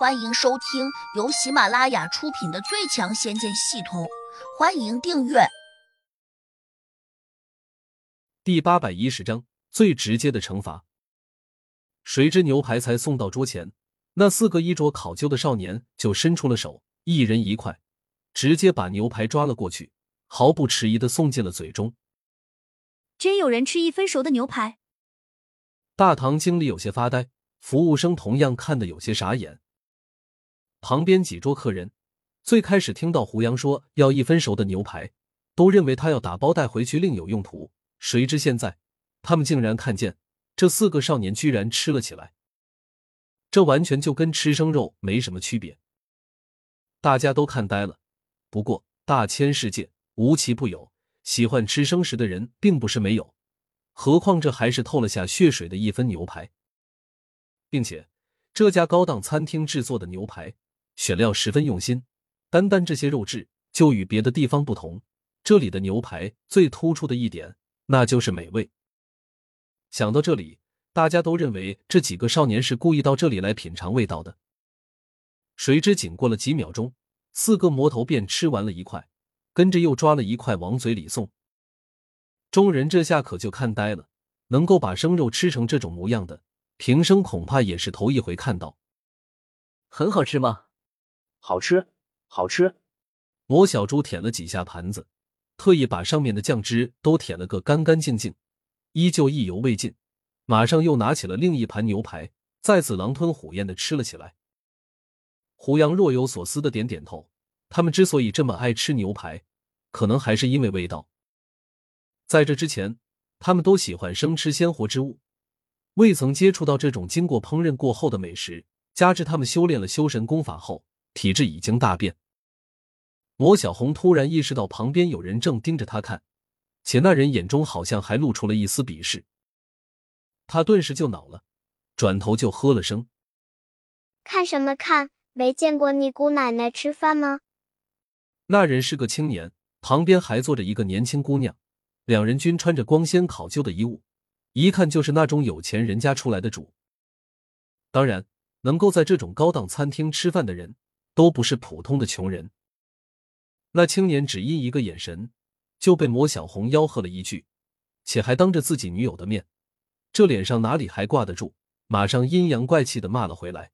欢迎收听由喜马拉雅出品的《最强仙剑系统》，欢迎订阅。第八百一十章最直接的惩罚。谁知牛排才送到桌前，那四个衣着考究的少年就伸出了手，一人一块，直接把牛排抓了过去，毫不迟疑的送进了嘴中。真有人吃一分熟的牛排？大堂经理有些发呆，服务生同样看得有些傻眼。旁边几桌客人最开始听到胡杨说要一分熟的牛排，都认为他要打包带回去另有用途。谁知现在他们竟然看见这四个少年居然吃了起来，这完全就跟吃生肉没什么区别。大家都看呆了。不过大千世界无奇不有，喜欢吃生食的人并不是没有，何况这还是透了下血水的一分牛排，并且这家高档餐厅制作的牛排。选料十分用心，单单这些肉质就与别的地方不同。这里的牛排最突出的一点，那就是美味。想到这里，大家都认为这几个少年是故意到这里来品尝味道的。谁知仅过了几秒钟，四个魔头便吃完了一块，跟着又抓了一块往嘴里送。众人这下可就看呆了，能够把生肉吃成这种模样的，平生恐怕也是头一回看到。很好吃吗？好吃，好吃。魔小猪舔了几下盘子，特意把上面的酱汁都舔了个干干净净，依旧意犹未尽，马上又拿起了另一盘牛排，再次狼吞虎咽的吃了起来。胡杨若有所思的点点头。他们之所以这么爱吃牛排，可能还是因为味道。在这之前，他们都喜欢生吃鲜活之物，未曾接触到这种经过烹饪过后的美食。加之他们修炼了修神功法后。体质已经大变。魔小红突然意识到旁边有人正盯着他看，且那人眼中好像还露出了一丝鄙视。他顿时就恼了，转头就喝了声：“看什么看？没见过你姑奶奶吃饭吗？”那人是个青年，旁边还坐着一个年轻姑娘，两人均穿着光鲜考究的衣物，一看就是那种有钱人家出来的主。当然，能够在这种高档餐厅吃饭的人。都不是普通的穷人。那青年只因一个眼神，就被魔小红吆喝了一句，且还当着自己女友的面，这脸上哪里还挂得住？马上阴阳怪气的骂了回来：“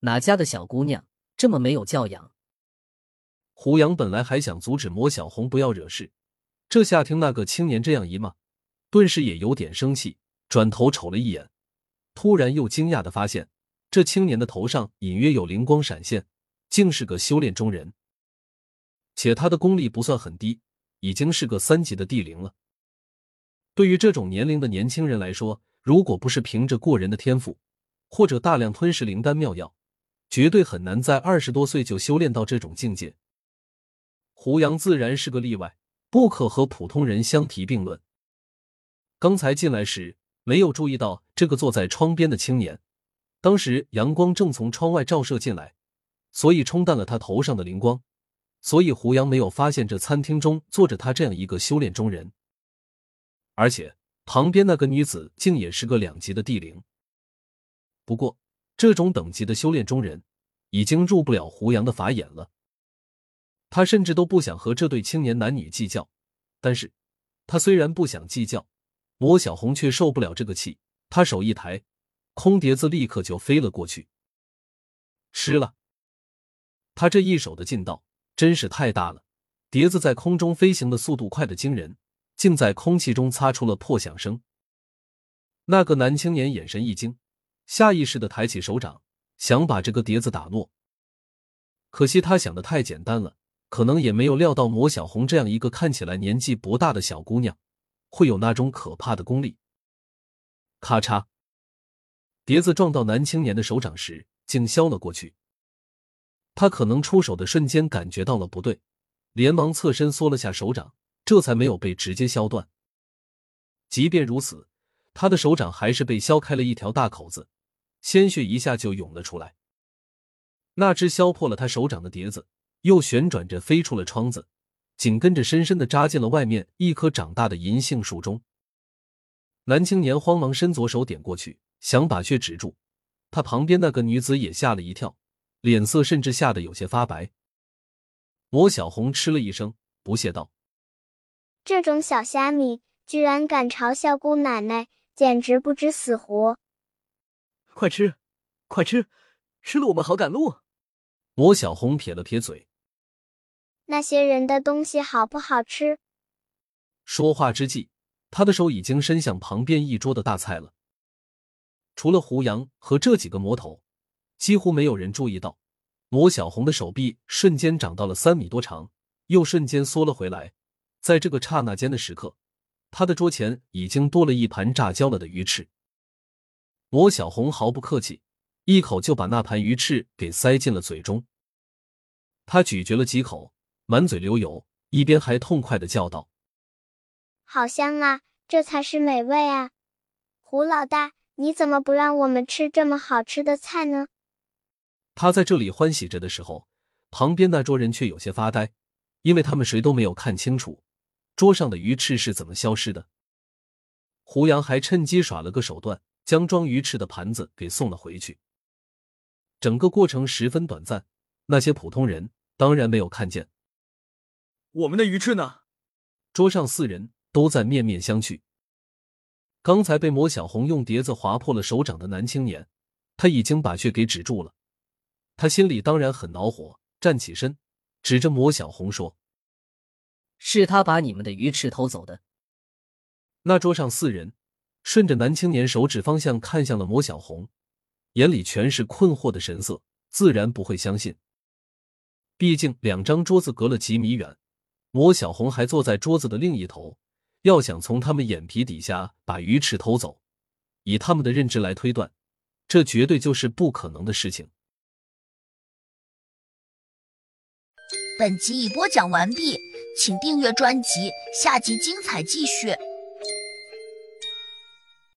哪家的小姑娘这么没有教养？”胡杨本来还想阻止魔小红不要惹事，这下听那个青年这样一骂，顿时也有点生气，转头瞅了一眼，突然又惊讶的发现。这青年的头上隐约有灵光闪现，竟是个修炼中人，且他的功力不算很低，已经是个三级的地灵了。对于这种年龄的年轻人来说，如果不是凭着过人的天赋，或者大量吞噬灵丹妙药，绝对很难在二十多岁就修炼到这种境界。胡杨自然是个例外，不可和普通人相提并论。刚才进来时没有注意到这个坐在窗边的青年。当时阳光正从窗外照射进来，所以冲淡了他头上的灵光，所以胡杨没有发现这餐厅中坐着他这样一个修炼中人，而且旁边那个女子竟也是个两级的地灵。不过这种等级的修炼中人已经入不了胡杨的法眼了，他甚至都不想和这对青年男女计较。但是他虽然不想计较，魔小红却受不了这个气，他手一抬。空碟子立刻就飞了过去，吃了。他这一手的劲道真是太大了，碟子在空中飞行的速度快的惊人，竟在空气中擦出了破响声。那个男青年眼神一惊，下意识的抬起手掌，想把这个碟子打落。可惜他想的太简单了，可能也没有料到魔小红这样一个看起来年纪不大的小姑娘，会有那种可怕的功力。咔嚓。碟子撞到男青年的手掌时，竟削了过去。他可能出手的瞬间感觉到了不对，连忙侧身缩了下手掌，这才没有被直接削断。即便如此，他的手掌还是被削开了一条大口子，鲜血一下就涌了出来。那只削破了他手掌的碟子又旋转着飞出了窗子，紧跟着深深的扎进了外面一棵长大的银杏树中。男青年慌忙伸左手点过去。想把血止住，他旁边那个女子也吓了一跳，脸色甚至吓得有些发白。魔小红嗤了一声，不屑道：“这种小虾米，居然敢嘲笑姑奶奶，简直不知死活！快吃，快吃，吃了我们好赶路。”魔小红撇了撇嘴：“那些人的东西好不好吃？”说话之际，他的手已经伸向旁边一桌的大菜了。除了胡杨和这几个魔头，几乎没有人注意到。魔小红的手臂瞬间长到了三米多长，又瞬间缩了回来。在这个刹那间的时刻，他的桌前已经多了一盘炸焦了的鱼翅。魔小红毫不客气，一口就把那盘鱼翅给塞进了嘴中。他咀嚼了几口，满嘴流油，一边还痛快的叫道：“好香啊，这才是美味啊！胡老大，你怎么不让我们吃这么好吃的菜呢？”他在这里欢喜着的时候，旁边那桌人却有些发呆，因为他们谁都没有看清楚桌上的鱼翅是怎么消失的。胡杨还趁机耍了个手段，将装鱼翅的盘子给送了回去。整个过程十分短暂，那些普通人当然没有看见。我们的鱼翅呢？桌上四人都在面面相觑。刚才被魔小红用碟子划破了手掌的男青年，他已经把血给止住了。他心里当然很恼火，站起身，指着魔小红说：“是他把你们的鱼翅偷走的。”那桌上四人顺着男青年手指方向看向了魔小红，眼里全是困惑的神色，自然不会相信。毕竟两张桌子隔了几米远，魔小红还坐在桌子的另一头，要想从他们眼皮底下把鱼翅偷走，以他们的认知来推断，这绝对就是不可能的事情。本集已播讲完毕，请订阅专辑，下集精彩继续。